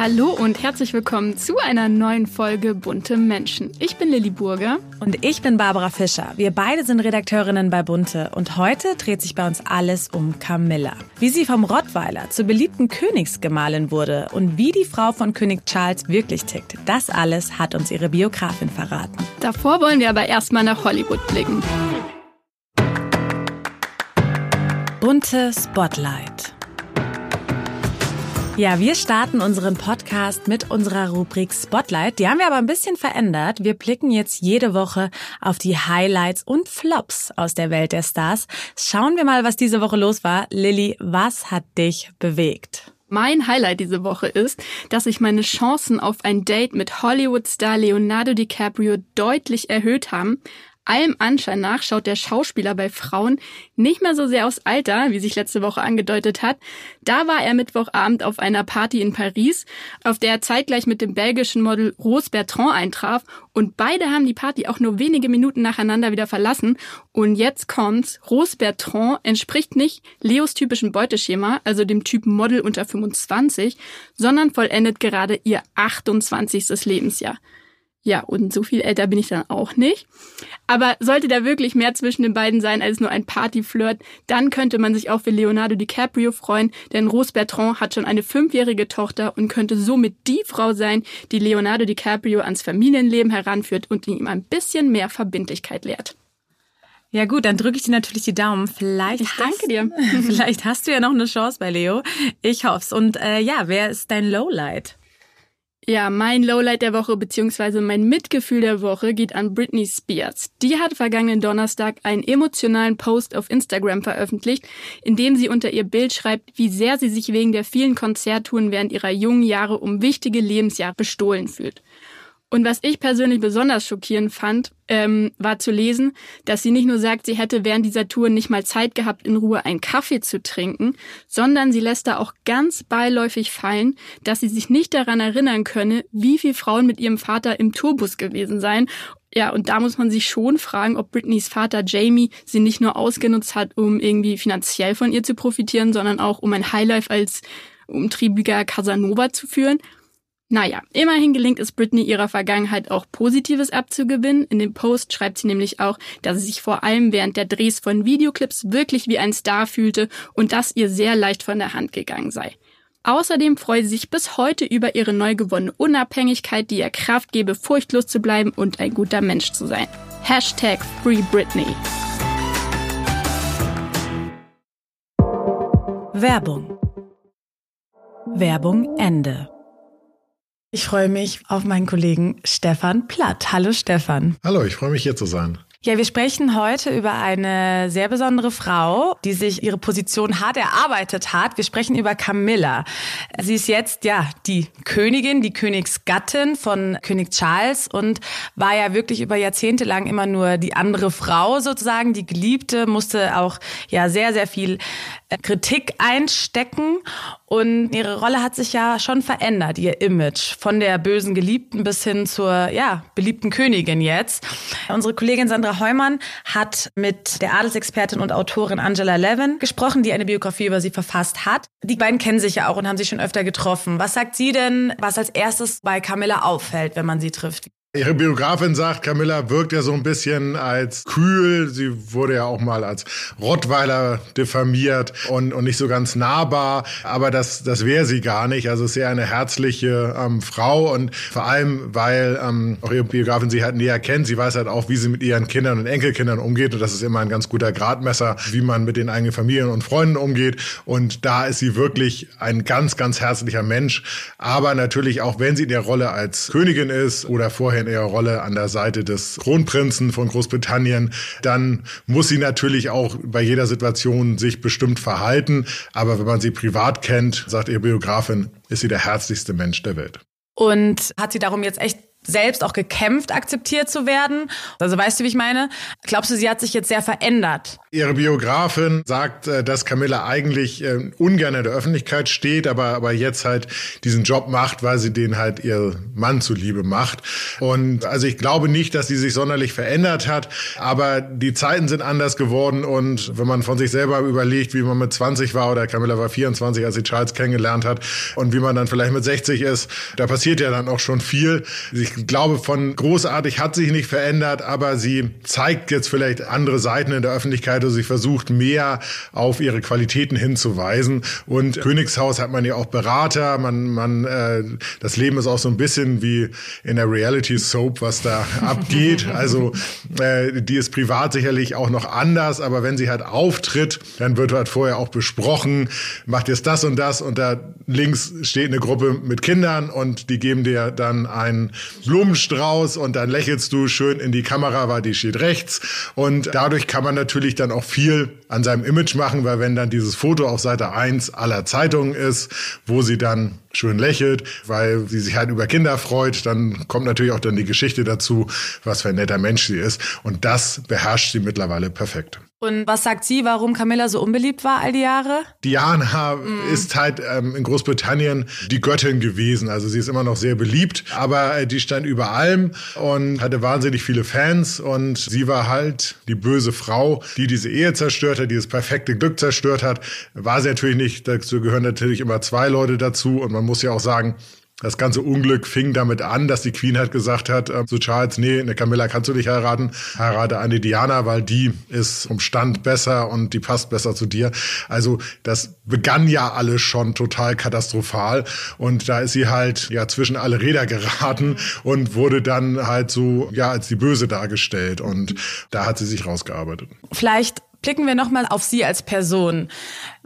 Hallo und herzlich willkommen zu einer neuen Folge Bunte Menschen. Ich bin Lilly Burger. Und ich bin Barbara Fischer. Wir beide sind Redakteurinnen bei Bunte und heute dreht sich bei uns alles um Camilla. Wie sie vom Rottweiler zur beliebten Königsgemahlin wurde und wie die Frau von König Charles wirklich tickt, das alles hat uns ihre Biografin verraten. Davor wollen wir aber erstmal nach Hollywood blicken. Bunte Spotlight. Ja, wir starten unseren Podcast mit unserer Rubrik Spotlight. Die haben wir aber ein bisschen verändert. Wir blicken jetzt jede Woche auf die Highlights und Flops aus der Welt der Stars. Schauen wir mal, was diese Woche los war. Lilly, was hat dich bewegt? Mein Highlight diese Woche ist, dass sich meine Chancen auf ein Date mit Hollywood-Star Leonardo DiCaprio deutlich erhöht haben, allem Anschein nach schaut der Schauspieler bei Frauen nicht mehr so sehr aus Alter, wie sich letzte Woche angedeutet hat. Da war er Mittwochabend auf einer Party in Paris, auf der er zeitgleich mit dem belgischen Model Rose Bertrand eintraf und beide haben die Party auch nur wenige Minuten nacheinander wieder verlassen. Und jetzt kommt's. Rose Bertrand entspricht nicht Leos typischen Beuteschema, also dem Typ Model unter 25, sondern vollendet gerade ihr 28. Lebensjahr. Ja, und so viel älter bin ich dann auch nicht. Aber sollte da wirklich mehr zwischen den beiden sein als nur ein Partyflirt, dann könnte man sich auch für Leonardo DiCaprio freuen, denn Rose Bertrand hat schon eine fünfjährige Tochter und könnte somit die Frau sein, die Leonardo DiCaprio ans Familienleben heranführt und ihm ein bisschen mehr Verbindlichkeit lehrt. Ja gut, dann drücke ich dir natürlich die Daumen. Vielleicht ich danke hast, dir. vielleicht hast du ja noch eine Chance bei Leo. Ich hoff's. Und äh, ja, wer ist dein Lowlight? Ja, mein Lowlight der Woche beziehungsweise mein Mitgefühl der Woche geht an Britney Spears. Die hat vergangenen Donnerstag einen emotionalen Post auf Instagram veröffentlicht, in dem sie unter ihr Bild schreibt, wie sehr sie sich wegen der vielen Konzerttouren während ihrer jungen Jahre um wichtige Lebensjahre bestohlen fühlt. Und was ich persönlich besonders schockierend fand, ähm, war zu lesen, dass sie nicht nur sagt, sie hätte während dieser Tour nicht mal Zeit gehabt, in Ruhe einen Kaffee zu trinken, sondern sie lässt da auch ganz beiläufig fallen, dass sie sich nicht daran erinnern könne, wie viele Frauen mit ihrem Vater im Tourbus gewesen seien. Ja, und da muss man sich schon fragen, ob Britneys Vater Jamie sie nicht nur ausgenutzt hat, um irgendwie finanziell von ihr zu profitieren, sondern auch um ein Highlife als umtriebiger Casanova zu führen. Naja, immerhin gelingt es Britney ihrer Vergangenheit auch Positives abzugewinnen. In dem Post schreibt sie nämlich auch, dass sie sich vor allem während der Drehs von Videoclips wirklich wie ein Star fühlte und das ihr sehr leicht von der Hand gegangen sei. Außerdem freue sie sich bis heute über ihre neu gewonnene Unabhängigkeit, die ihr Kraft gebe, furchtlos zu bleiben und ein guter Mensch zu sein. Hashtag Free Britney. Werbung. Werbung Ende. Ich freue mich auf meinen Kollegen Stefan Platt. Hallo Stefan. Hallo, ich freue mich hier zu sein. Ja, wir sprechen heute über eine sehr besondere Frau, die sich ihre Position hart erarbeitet hat. Wir sprechen über Camilla. Sie ist jetzt ja die Königin, die Königsgattin von König Charles und war ja wirklich über Jahrzehnte lang immer nur die andere Frau sozusagen, die Geliebte, musste auch ja sehr sehr viel äh, Kritik einstecken und ihre Rolle hat sich ja schon verändert, ihr Image von der bösen Geliebten bis hin zur ja beliebten Königin jetzt. Unsere Kollegin Sandra Sandra Heumann hat mit der Adelsexpertin und Autorin Angela Levin gesprochen, die eine Biografie über sie verfasst hat. Die beiden kennen sich ja auch und haben sich schon öfter getroffen. Was sagt sie denn, was als erstes bei Camilla auffällt, wenn man sie trifft? Ihre Biografin sagt, Camilla wirkt ja so ein bisschen als kühl. Sie wurde ja auch mal als Rottweiler diffamiert und, und nicht so ganz nahbar. Aber das, das wäre sie gar nicht. Also sehr eine herzliche ähm, Frau und vor allem, weil ähm, auch ihre Biografin sie halt näher kennt. Sie weiß halt auch, wie sie mit ihren Kindern und Enkelkindern umgeht. Und das ist immer ein ganz guter Gradmesser, wie man mit den eigenen Familien und Freunden umgeht. Und da ist sie wirklich ein ganz, ganz herzlicher Mensch. Aber natürlich auch, wenn sie in der Rolle als Königin ist oder vorher in ihrer Rolle an der Seite des Kronprinzen von Großbritannien, dann muss sie natürlich auch bei jeder Situation sich bestimmt verhalten. Aber wenn man sie privat kennt, sagt ihre Biografin, ist sie der herzlichste Mensch der Welt. Und hat sie darum jetzt echt selbst auch gekämpft, akzeptiert zu werden. Also weißt du, wie ich meine? Glaubst du, sie hat sich jetzt sehr verändert? Ihre Biografin sagt, äh, dass Camilla eigentlich äh, ungern in der Öffentlichkeit steht, aber, aber jetzt halt diesen Job macht, weil sie den halt ihr Mann zuliebe macht. Und also ich glaube nicht, dass sie sich sonderlich verändert hat, aber die Zeiten sind anders geworden und wenn man von sich selber überlegt, wie man mit 20 war oder Camilla war 24, als sie Charles kennengelernt hat und wie man dann vielleicht mit 60 ist, da passiert ja dann auch schon viel. Ich glaube, von großartig hat sich nicht verändert, aber sie zeigt jetzt vielleicht andere Seiten in der Öffentlichkeit und sie versucht mehr auf ihre Qualitäten hinzuweisen. Und Königshaus hat man ja auch Berater, man, man, äh, das Leben ist auch so ein bisschen wie in der Reality Soap, was da abgeht. Also äh, die ist privat sicherlich auch noch anders, aber wenn sie halt auftritt, dann wird halt vorher auch besprochen, macht jetzt das und das und da links steht eine Gruppe mit Kindern und die geben dir dann einen Blumenstrauß und dann lächelst du schön in die Kamera, weil die steht rechts. Und dadurch kann man natürlich dann auch viel an seinem Image machen, weil wenn dann dieses Foto auf Seite 1 aller Zeitungen ist, wo sie dann schön lächelt, weil sie sich halt über Kinder freut, dann kommt natürlich auch dann die Geschichte dazu, was für ein netter Mensch sie ist. Und das beherrscht sie mittlerweile perfekt. Und was sagt sie, warum Camilla so unbeliebt war all die Jahre? Diana mm. ist halt ähm, in Großbritannien die Göttin gewesen. Also sie ist immer noch sehr beliebt, aber äh, die stand über allem und hatte wahnsinnig viele Fans. Und sie war halt die böse Frau, die diese Ehe zerstört hat, die das perfekte Glück zerstört hat. War sie natürlich nicht. Dazu gehören natürlich immer zwei Leute dazu. Und man muss ja auch sagen, das ganze Unglück fing damit an, dass die Queen halt gesagt hat äh, zu Charles, nee, eine Camilla kannst du nicht heiraten, heirate eine Diana, weil die ist vom Stand besser und die passt besser zu dir. Also das begann ja alles schon total katastrophal und da ist sie halt ja zwischen alle Räder geraten und wurde dann halt so ja als die Böse dargestellt und da hat sie sich rausgearbeitet. Vielleicht blicken wir nochmal auf Sie als Person.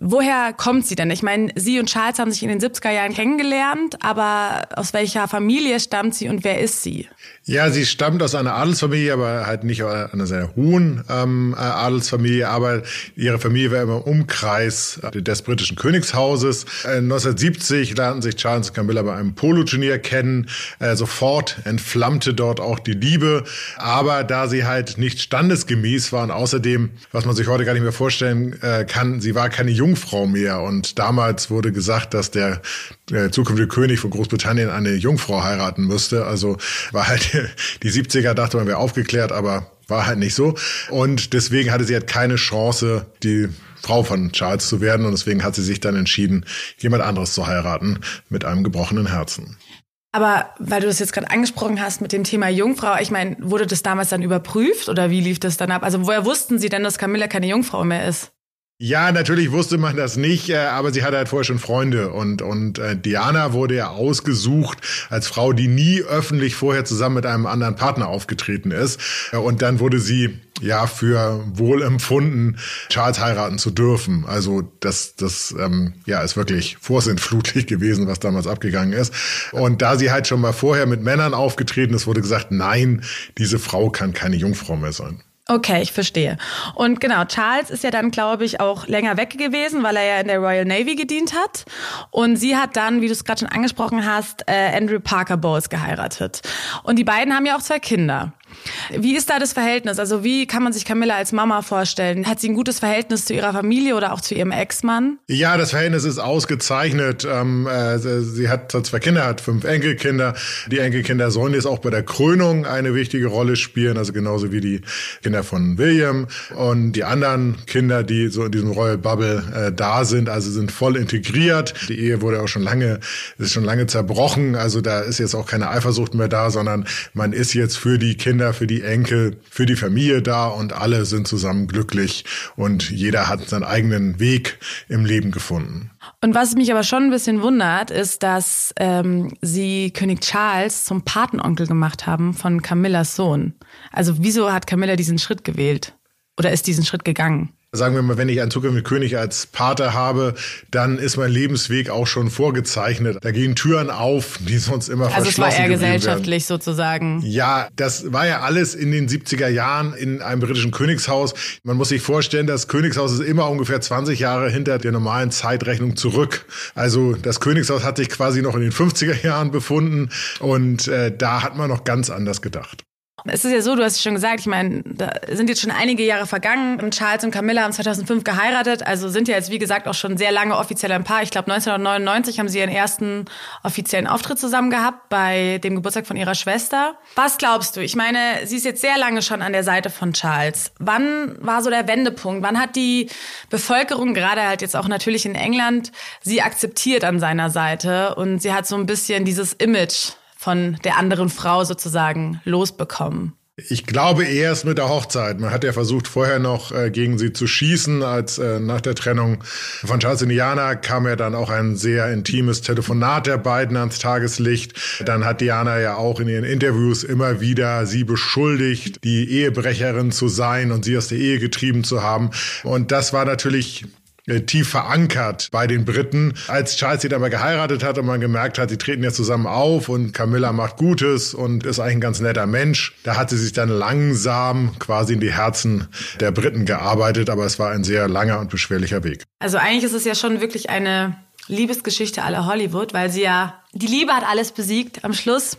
Woher kommt sie denn? Ich meine, Sie und Charles haben sich in den 70er Jahren kennengelernt, aber aus welcher Familie stammt sie und wer ist sie? Ja, sie stammt aus einer Adelsfamilie, aber halt nicht einer sehr hohen ähm, äh, Adelsfamilie, aber ihre Familie war immer im Umkreis äh, des britischen Königshauses. Äh, 1970 lernten sich Charles und Camilla bei einem Poloturnier kennen. Äh, sofort entflammte dort auch die Liebe, aber da sie halt nicht standesgemäß waren, außerdem, was man sich heute gar nicht mehr vorstellen äh, kann, sie war keine Jungfrau mehr und damals wurde gesagt, dass der, der zukünftige König von Großbritannien eine Jungfrau heiraten müsste. Also war halt die 70er dachte man wäre aufgeklärt, aber war halt nicht so. Und deswegen hatte sie halt keine Chance, die Frau von Charles zu werden. Und deswegen hat sie sich dann entschieden, jemand anderes zu heiraten mit einem gebrochenen Herzen. Aber weil du das jetzt gerade angesprochen hast mit dem Thema Jungfrau, ich meine, wurde das damals dann überprüft oder wie lief das dann ab? Also woher wussten Sie denn, dass Camilla keine Jungfrau mehr ist? Ja, natürlich wusste man das nicht, äh, aber sie hatte halt vorher schon Freunde und und äh, Diana wurde ja ausgesucht als Frau, die nie öffentlich vorher zusammen mit einem anderen Partner aufgetreten ist äh, und dann wurde sie ja für wohl empfunden, Charles heiraten zu dürfen. Also das das ähm, ja ist wirklich vorsintflutlich gewesen, was damals abgegangen ist. Und da sie halt schon mal vorher mit Männern aufgetreten ist, wurde gesagt, nein, diese Frau kann keine Jungfrau mehr sein. Okay, ich verstehe. Und genau, Charles ist ja dann, glaube ich, auch länger weg gewesen, weil er ja in der Royal Navy gedient hat. Und sie hat dann, wie du es gerade schon angesprochen hast, äh, Andrew Parker Bowles geheiratet. Und die beiden haben ja auch zwei Kinder. Wie ist da das Verhältnis? Also wie kann man sich Camilla als Mama vorstellen? Hat sie ein gutes Verhältnis zu ihrer Familie oder auch zu ihrem Ex-Mann? Ja, das Verhältnis ist ausgezeichnet. Ähm, äh, sie hat zwei Kinder, hat fünf Enkelkinder. Die Enkelkinder sollen jetzt auch bei der Krönung eine wichtige Rolle spielen, also genauso wie die Kinder von William und die anderen Kinder, die so in diesem Royal Bubble äh, da sind, also sind voll integriert. Die Ehe wurde auch schon lange, ist schon lange zerbrochen. Also da ist jetzt auch keine Eifersucht mehr da, sondern man ist jetzt für die Kinder Kinder, für die Enkel, für die Familie da und alle sind zusammen glücklich und jeder hat seinen eigenen Weg im Leben gefunden. Und was mich aber schon ein bisschen wundert, ist, dass ähm, sie König Charles zum Patenonkel gemacht haben von Camillas Sohn. Also wieso hat Camilla diesen Schritt gewählt? Oder ist diesen Schritt gegangen? Sagen wir mal, wenn ich einen zukünftigen König als Pater habe, dann ist mein Lebensweg auch schon vorgezeichnet. Da gehen Türen auf, die sonst immer also verschlossen Also es war eher gesellschaftlich werden. sozusagen. Ja, das war ja alles in den 70er Jahren in einem britischen Königshaus. Man muss sich vorstellen, das Königshaus ist immer ungefähr 20 Jahre hinter der normalen Zeitrechnung zurück. Also das Königshaus hat sich quasi noch in den 50er Jahren befunden und äh, da hat man noch ganz anders gedacht. Es ist ja so, du hast es schon gesagt, ich meine, da sind jetzt schon einige Jahre vergangen. Charles und Camilla haben 2005 geheiratet, also sind ja jetzt, wie gesagt, auch schon sehr lange offiziell ein Paar. Ich glaube, 1999 haben sie ihren ersten offiziellen Auftritt zusammen gehabt bei dem Geburtstag von ihrer Schwester. Was glaubst du? Ich meine, sie ist jetzt sehr lange schon an der Seite von Charles. Wann war so der Wendepunkt? Wann hat die Bevölkerung, gerade halt jetzt auch natürlich in England, sie akzeptiert an seiner Seite und sie hat so ein bisschen dieses Image von der anderen Frau sozusagen losbekommen? Ich glaube erst mit der Hochzeit. Man hat ja versucht, vorher noch äh, gegen sie zu schießen. Als äh, nach der Trennung von Charles und Diana kam ja dann auch ein sehr intimes Telefonat der beiden ans Tageslicht. Dann hat Diana ja auch in ihren Interviews immer wieder sie beschuldigt, die Ehebrecherin zu sein und sie aus der Ehe getrieben zu haben. Und das war natürlich tief verankert bei den Briten. Als Charles sie dann mal geheiratet hat und man gemerkt hat, sie treten jetzt zusammen auf und Camilla macht Gutes und ist eigentlich ein ganz netter Mensch, da hat sie sich dann langsam quasi in die Herzen der Briten gearbeitet, aber es war ein sehr langer und beschwerlicher Weg. Also eigentlich ist es ja schon wirklich eine Liebesgeschichte aller Hollywood, weil sie ja, die Liebe hat alles besiegt am Schluss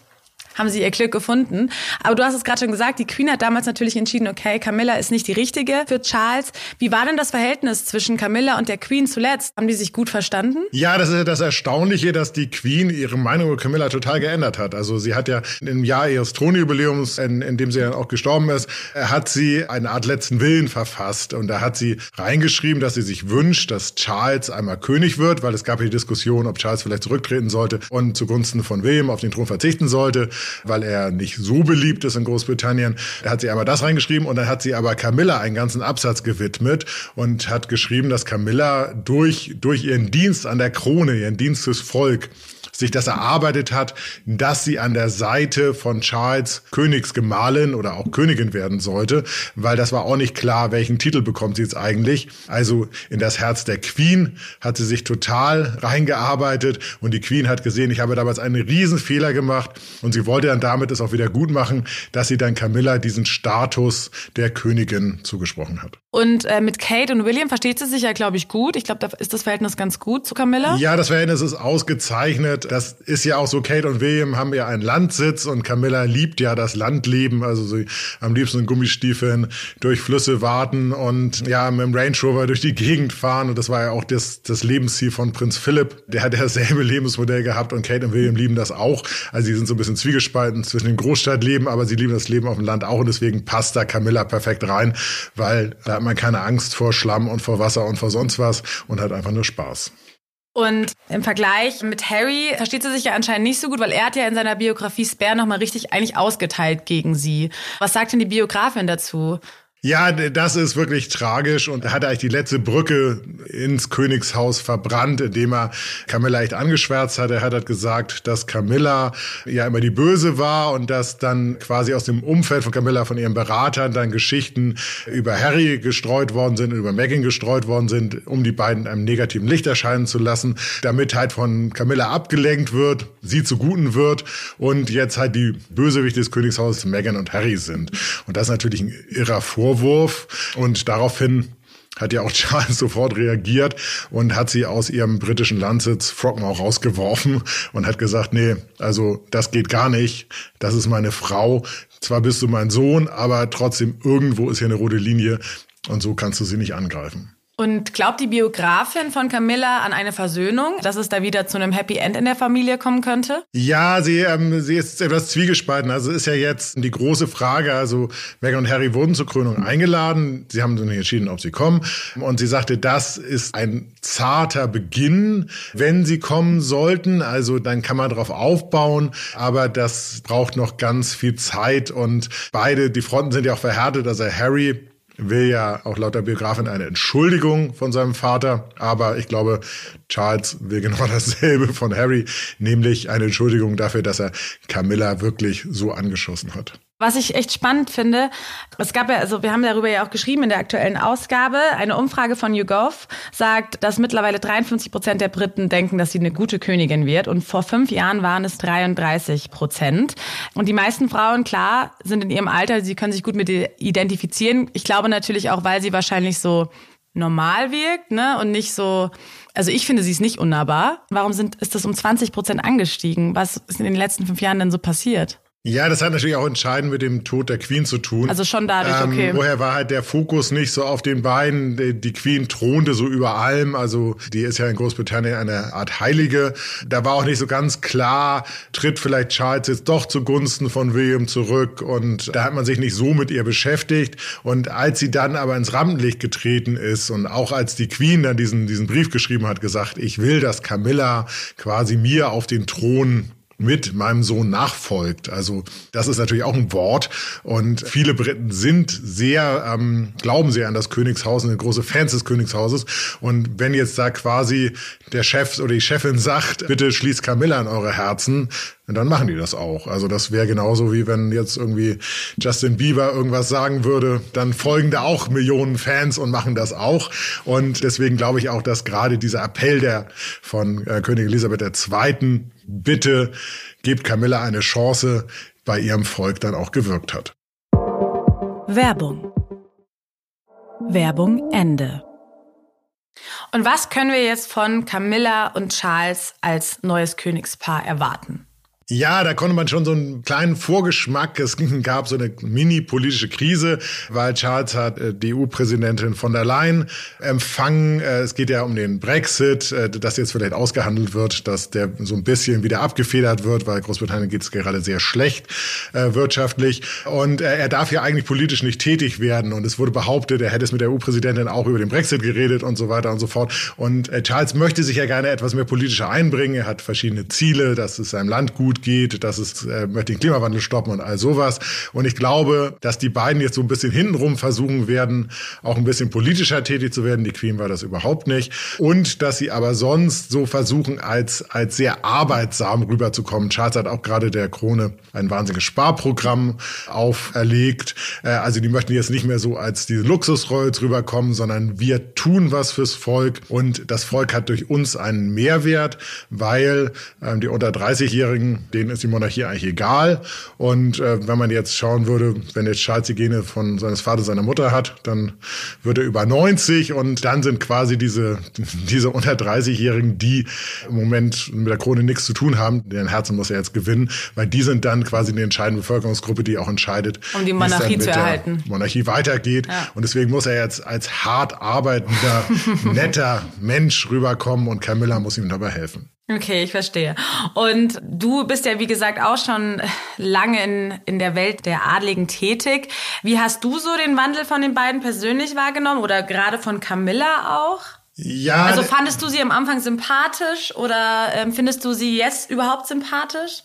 haben sie ihr Glück gefunden. Aber du hast es gerade schon gesagt, die Queen hat damals natürlich entschieden, okay, Camilla ist nicht die richtige für Charles. Wie war denn das Verhältnis zwischen Camilla und der Queen zuletzt? Haben die sich gut verstanden? Ja, das ist ja das Erstaunliche, dass die Queen ihre Meinung über Camilla total geändert hat. Also sie hat ja im Jahr ihres Thronjubiläums, in, in dem sie ja auch gestorben ist, hat sie eine Art letzten Willen verfasst. Und da hat sie reingeschrieben, dass sie sich wünscht, dass Charles einmal König wird, weil es gab ja die Diskussion, ob Charles vielleicht zurücktreten sollte und zugunsten von William auf den Thron verzichten sollte weil er nicht so beliebt ist in Großbritannien. Da hat sie aber das reingeschrieben und dann hat sie aber Camilla einen ganzen Absatz gewidmet und hat geschrieben, dass Camilla durch, durch ihren Dienst an der Krone, ihren Dienst fürs Volk, sich das erarbeitet hat, dass sie an der Seite von Charles Königsgemahlin oder auch Königin werden sollte, weil das war auch nicht klar, welchen Titel bekommt sie jetzt eigentlich. Also in das Herz der Queen hat sie sich total reingearbeitet und die Queen hat gesehen, ich habe damals einen Riesenfehler gemacht und sie wollte dann damit es auch wieder gut machen, dass sie dann Camilla diesen Status der Königin zugesprochen hat. Und äh, mit Kate und William versteht sie sich ja, glaube ich, gut. Ich glaube, da ist das Verhältnis ganz gut zu Camilla. Ja, das Verhältnis ist ausgezeichnet. Das ist ja auch so, Kate und William haben ja einen Landsitz und Camilla liebt ja das Landleben, also sie am liebsten in Gummistiefeln durch Flüsse warten und ja, mit dem Range Rover durch die Gegend fahren. Und das war ja auch das, das Lebensziel von Prinz Philipp. Der hat dasselbe Lebensmodell gehabt und Kate und William lieben das auch. Also sie sind so ein bisschen zwiegespalten zwischen dem Großstadtleben, aber sie lieben das Leben auf dem Land auch und deswegen passt da Camilla perfekt rein, weil da hat man keine Angst vor Schlamm und vor Wasser und vor sonst was und hat einfach nur Spaß. Und im Vergleich mit Harry versteht sie sich ja anscheinend nicht so gut, weil er hat ja in seiner Biografie Spare nochmal richtig eigentlich ausgeteilt gegen sie. Was sagt denn die Biografin dazu? Ja, das ist wirklich tragisch und er hat eigentlich die letzte Brücke ins Königshaus verbrannt, indem er Camilla echt angeschwärzt hat. Er hat halt gesagt, dass Camilla ja immer die Böse war und dass dann quasi aus dem Umfeld von Camilla, von ihren Beratern, dann Geschichten über Harry gestreut worden sind, über Meghan gestreut worden sind, um die beiden einem negativen Licht erscheinen zu lassen, damit halt von Camilla abgelenkt wird, sie zu Guten wird und jetzt halt die Bösewichte des Königshauses Meghan und Harry sind. Und das ist natürlich ein irrer Vorwurf Vorwurf und daraufhin hat ja auch Charles sofort reagiert und hat sie aus ihrem britischen Landsitz Frogmore rausgeworfen und hat gesagt, nee, also das geht gar nicht. Das ist meine Frau. Zwar bist du mein Sohn, aber trotzdem irgendwo ist hier eine rote Linie und so kannst du sie nicht angreifen. Und glaubt die Biografin von Camilla an eine Versöhnung, dass es da wieder zu einem Happy End in der Familie kommen könnte? Ja, sie, ähm, sie ist etwas zwiegespalten. Also ist ja jetzt die große Frage. Also Meghan und Harry wurden zur Krönung eingeladen. Sie haben sich entschieden, ob sie kommen. Und sie sagte, das ist ein zarter Beginn, wenn sie kommen sollten. Also dann kann man darauf aufbauen. Aber das braucht noch ganz viel Zeit. Und beide, die Fronten sind ja auch verhärtet. Also Harry will ja auch laut der Biografin eine Entschuldigung von seinem Vater, aber ich glaube, Charles will genau dasselbe von Harry, nämlich eine Entschuldigung dafür, dass er Camilla wirklich so angeschossen hat. Was ich echt spannend finde, es gab ja, also wir haben darüber ja auch geschrieben in der aktuellen Ausgabe, eine Umfrage von YouGov sagt, dass mittlerweile 53 Prozent der Briten denken, dass sie eine gute Königin wird und vor fünf Jahren waren es 33 Prozent. Und die meisten Frauen, klar, sind in ihrem Alter, sie können sich gut mit ihr identifizieren. Ich glaube natürlich auch, weil sie wahrscheinlich so normal wirkt, ne, und nicht so, also ich finde, sie ist nicht unnahbar. Warum sind, ist das um 20 Prozent angestiegen? Was ist in den letzten fünf Jahren denn so passiert? Ja, das hat natürlich auch entscheidend mit dem Tod der Queen zu tun. Also schon dadurch, ähm, okay. Woher war halt der Fokus nicht so auf den Beinen? Die Queen thronte so über allem. Also die ist ja in Großbritannien eine Art Heilige. Da war auch nicht so ganz klar, tritt vielleicht Charles jetzt doch zugunsten von William zurück. Und da hat man sich nicht so mit ihr beschäftigt. Und als sie dann aber ins Rampenlicht getreten ist und auch als die Queen dann diesen, diesen Brief geschrieben hat, gesagt, ich will, dass Camilla quasi mir auf den Thron mit meinem Sohn nachfolgt. Also das ist natürlich auch ein Wort. Und viele Briten sind sehr, ähm, glauben sehr an das Königshaus und sind große Fans des Königshauses. Und wenn jetzt da quasi der Chef oder die Chefin sagt, bitte schließt Camilla in eure Herzen, dann machen die das auch. Also das wäre genauso wie wenn jetzt irgendwie Justin Bieber irgendwas sagen würde, dann folgen da auch Millionen Fans und machen das auch. Und deswegen glaube ich auch, dass gerade dieser Appell der von äh, Königin Elisabeth II bitte gebt Camilla eine Chance, bei ihrem Volk dann auch gewirkt hat. Werbung. Werbung Ende. Und was können wir jetzt von Camilla und Charles als neues Königspaar erwarten? Ja, da konnte man schon so einen kleinen Vorgeschmack. Es gab so eine mini-politische Krise, weil Charles hat äh, die EU-Präsidentin von der Leyen empfangen. Äh, es geht ja um den Brexit, äh, dass jetzt vielleicht ausgehandelt wird, dass der so ein bisschen wieder abgefedert wird, weil Großbritannien geht es gerade sehr schlecht wirtschaftlich. Und er darf ja eigentlich politisch nicht tätig werden. Und es wurde behauptet, er hätte es mit der EU-Präsidentin auch über den Brexit geredet und so weiter und so fort. Und Charles möchte sich ja gerne etwas mehr politischer einbringen. Er hat verschiedene Ziele, dass es seinem Land gut geht, dass es äh, den Klimawandel stoppen und all sowas. Und ich glaube, dass die beiden jetzt so ein bisschen hintenrum versuchen werden, auch ein bisschen politischer tätig zu werden. Die Queen war das überhaupt nicht. Und dass sie aber sonst so versuchen, als, als sehr arbeitsam rüberzukommen. Charles hat auch gerade der Krone ein wahnsinniges Sparprogramm auferlegt. Äh, also die möchten jetzt nicht mehr so als diese Luxusrolls rüberkommen, sondern wir tun was fürs Volk und das Volk hat durch uns einen Mehrwert, weil ähm, die unter 30-Jährigen denen ist die Monarchie eigentlich egal. Und äh, wenn man jetzt schauen würde, wenn jetzt Charles die Gene von seines Vaters, seiner Mutter hat, dann wird er über 90 und dann sind quasi diese, diese unter 30-Jährigen, die im Moment mit der Krone nichts zu tun haben, deren Herzen muss er jetzt gewinnen, weil die sind dann quasi die entscheidende Bevölkerungsgruppe, die auch entscheidet, um die Monarchie zu erhalten. Monarchie weitergeht. Ja. Und deswegen muss er jetzt als hart arbeitender, netter Mensch rüberkommen und Camilla muss ihm dabei helfen. Okay, ich verstehe. Und du bist ja, wie gesagt, auch schon lange in, in der Welt der Adligen tätig. Wie hast du so den Wandel von den beiden persönlich wahrgenommen oder gerade von Camilla auch? Ja. Also fandest du sie am Anfang sympathisch oder ähm, findest du sie jetzt überhaupt sympathisch?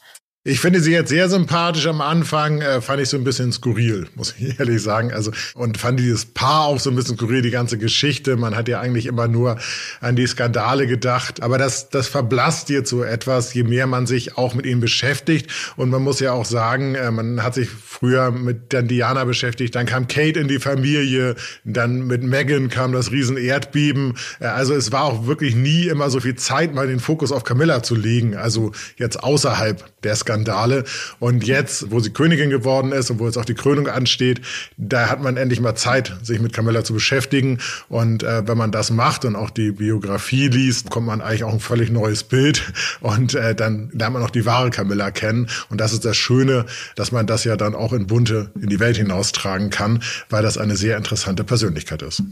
Ich finde sie jetzt sehr sympathisch. Am Anfang äh, fand ich so ein bisschen skurril, muss ich ehrlich sagen. Also und fand dieses Paar auch so ein bisschen skurril, die ganze Geschichte. Man hat ja eigentlich immer nur an die Skandale gedacht. Aber das, das verblasst jetzt so etwas, je mehr man sich auch mit ihnen beschäftigt. Und man muss ja auch sagen, äh, man hat sich früher mit dann Diana beschäftigt, dann kam Kate in die Familie, dann mit Megan kam das riesen Erdbeben. Äh, also es war auch wirklich nie immer so viel Zeit, mal den Fokus auf Camilla zu legen. Also jetzt außerhalb der Skandale. Skandale. Und jetzt, wo sie Königin geworden ist und wo jetzt auch die Krönung ansteht, da hat man endlich mal Zeit, sich mit Camilla zu beschäftigen. Und äh, wenn man das macht und auch die Biografie liest, kommt man eigentlich auch ein völlig neues Bild. Und äh, dann lernt man auch die wahre Camilla kennen. Und das ist das Schöne, dass man das ja dann auch in bunte in die Welt hinaustragen kann, weil das eine sehr interessante Persönlichkeit ist.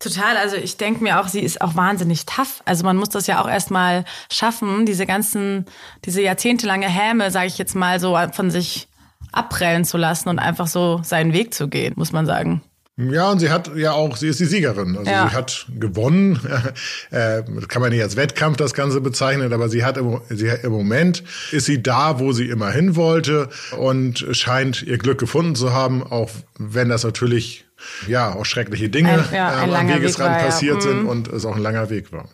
Total, also ich denke mir auch, sie ist auch wahnsinnig tough. Also man muss das ja auch erstmal schaffen, diese ganzen, diese jahrzehntelange Häme, sage ich jetzt mal, so von sich abprellen zu lassen und einfach so seinen Weg zu gehen, muss man sagen. Ja, und sie hat ja auch, sie ist die Siegerin. Also ja. sie hat gewonnen. Äh, kann man nicht als Wettkampf das Ganze bezeichnen, aber sie hat im, sie, im Moment ist sie da, wo sie immer hin wollte und scheint ihr Glück gefunden zu haben, auch wenn das natürlich ja auch schreckliche Dinge ein, ja, ein ähm, am Wegesrand Weg war, passiert ja. sind mhm. und es auch ein langer Weg war.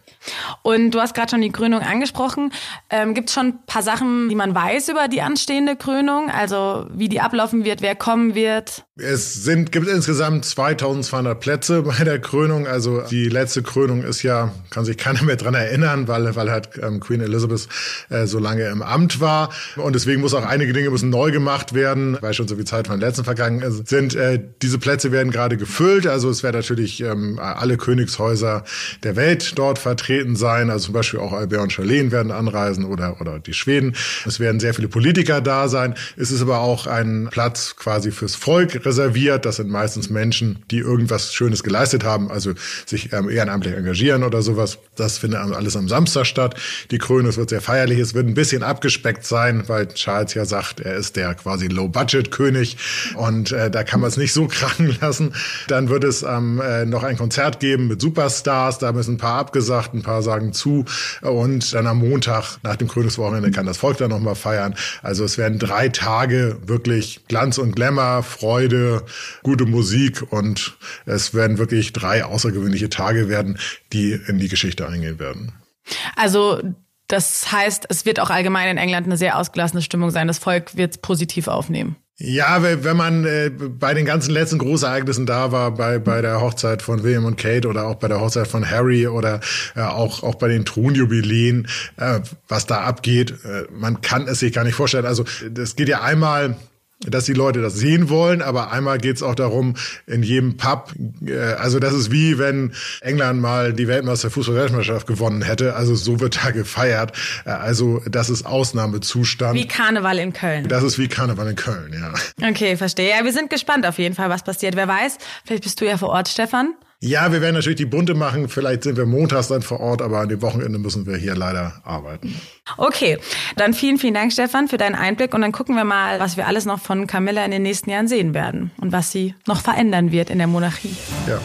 Und du hast gerade schon die Krönung angesprochen. Ähm, Gibt es schon ein paar Sachen, die man weiß über die anstehende Krönung? Also wie die ablaufen wird, wer kommen wird? Es sind, gibt insgesamt 2200 Plätze bei der Krönung. Also die letzte Krönung ist ja, kann sich keiner mehr dran erinnern, weil, weil halt ähm, Queen Elizabeth äh, so lange im Amt war. Und deswegen muss auch einige Dinge müssen neu gemacht werden, weil schon so viel Zeit von den letzten vergangen sind. Äh, diese Plätze werden gerade gefüllt. Also es werden natürlich ähm, alle Königshäuser der Welt dort vertreten sein. Also zum Beispiel auch Albert und Charlene werden anreisen oder, oder die Schweden. Es werden sehr viele Politiker da sein. Es ist aber auch ein Platz quasi fürs Volk reserviert. Das sind meistens Menschen, die irgendwas Schönes geleistet haben, also sich ähm, ehrenamtlich engagieren oder sowas. Das findet alles am Samstag statt. Die Krönung, es wird sehr feierlich. Es wird ein bisschen abgespeckt sein, weil Charles ja sagt, er ist der quasi Low-Budget-König und äh, da kann man es nicht so krachen lassen. Dann wird es ähm, äh, noch ein Konzert geben mit Superstars. Da müssen ein paar abgesagt, ein paar sagen zu. Und dann am Montag nach dem Krönungswochenende kann das Volk dann nochmal feiern. Also es werden drei Tage wirklich Glanz und Glamour, Freude, gute Musik und es werden wirklich drei außergewöhnliche Tage werden, die in die Geschichte eingehen werden. Also das heißt, es wird auch allgemein in England eine sehr ausgelassene Stimmung sein. Das Volk wird es positiv aufnehmen. Ja, wenn man äh, bei den ganzen letzten Großereignissen da war, bei, bei der Hochzeit von William und Kate oder auch bei der Hochzeit von Harry oder äh, auch, auch bei den Thronjubiläen, äh, was da abgeht, man kann es sich gar nicht vorstellen. Also es geht ja einmal dass die Leute das sehen wollen, aber einmal geht's auch darum, in jedem Pub, äh, also das ist wie wenn England mal die Weltmeister Fußball-Weltmeisterschaft gewonnen hätte, also so wird da gefeiert, äh, also das ist Ausnahmezustand. Wie Karneval in Köln. Das ist wie Karneval in Köln, ja. Okay, verstehe. Ja, wir sind gespannt auf jeden Fall, was passiert. Wer weiß, vielleicht bist du ja vor Ort, Stefan. Ja, wir werden natürlich die bunte machen. Vielleicht sind wir montags dann vor Ort, aber an dem Wochenende müssen wir hier leider arbeiten. Okay, dann vielen, vielen Dank, Stefan, für deinen Einblick. Und dann gucken wir mal, was wir alles noch von Camilla in den nächsten Jahren sehen werden und was sie noch verändern wird in der Monarchie. Ja.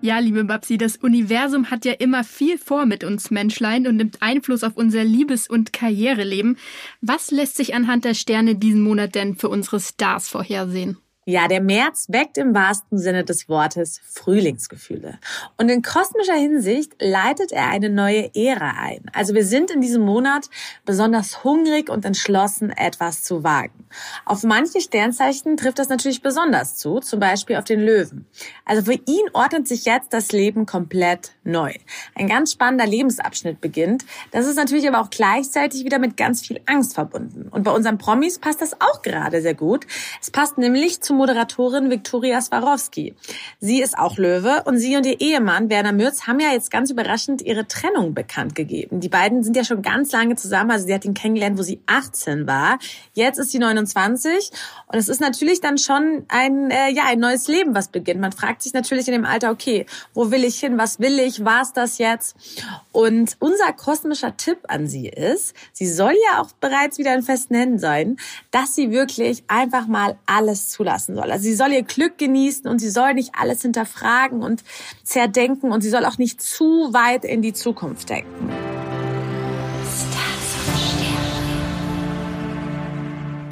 Ja, liebe Babsi, das Universum hat ja immer viel vor mit uns Menschlein und nimmt Einfluss auf unser Liebes- und Karriereleben. Was lässt sich anhand der Sterne diesen Monat denn für unsere Stars vorhersehen? Ja, der März weckt im wahrsten Sinne des Wortes Frühlingsgefühle. Und in kosmischer Hinsicht leitet er eine neue Ära ein. Also wir sind in diesem Monat besonders hungrig und entschlossen, etwas zu wagen. Auf manche Sternzeichen trifft das natürlich besonders zu, zum Beispiel auf den Löwen. Also für ihn ordnet sich jetzt das Leben komplett neu. Ein ganz spannender Lebensabschnitt beginnt. Das ist natürlich aber auch gleichzeitig wieder mit ganz viel Angst verbunden. Und bei unseren Promis passt das auch gerade sehr gut. Es passt nämlich zu Moderatorin Viktoria Swarovski. Sie ist auch Löwe und sie und ihr Ehemann Werner Mürz haben ja jetzt ganz überraschend ihre Trennung bekannt gegeben. Die beiden sind ja schon ganz lange zusammen, also sie hat ihn kennengelernt, wo sie 18 war. Jetzt ist sie 29 und es ist natürlich dann schon ein äh, ja ein neues Leben, was beginnt. Man fragt sich natürlich in dem Alter, okay, wo will ich hin? Was will ich? War's das jetzt? Und unser kosmischer Tipp an sie ist, sie soll ja auch bereits wieder in festen Händen sein, dass sie wirklich einfach mal alles zulassen lassen soll. Also sie soll ihr Glück genießen und sie soll nicht alles hinterfragen und zerdenken und sie soll auch nicht zu weit in die Zukunft denken.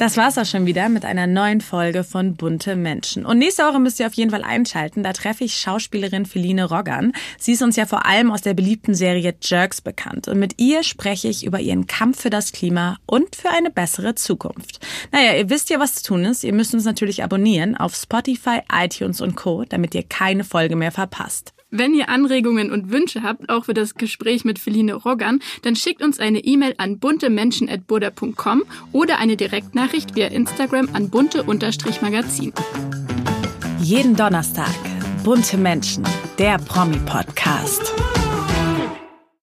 Das war's auch schon wieder mit einer neuen Folge von Bunte Menschen. Und nächste Woche müsst ihr auf jeden Fall einschalten. Da treffe ich Schauspielerin Feline Roggan. Sie ist uns ja vor allem aus der beliebten Serie Jerks bekannt. Und mit ihr spreche ich über ihren Kampf für das Klima und für eine bessere Zukunft. Naja, ihr wisst ja, was zu tun ist. Ihr müsst uns natürlich abonnieren auf Spotify, iTunes und Co., damit ihr keine Folge mehr verpasst. Wenn ihr Anregungen und Wünsche habt, auch für das Gespräch mit Feline Roggan, dann schickt uns eine E-Mail an buntemenschen.burda.com oder eine Direktnachricht via Instagram an bunte-magazin. Jeden Donnerstag. Bunte Menschen, der Promi-Podcast.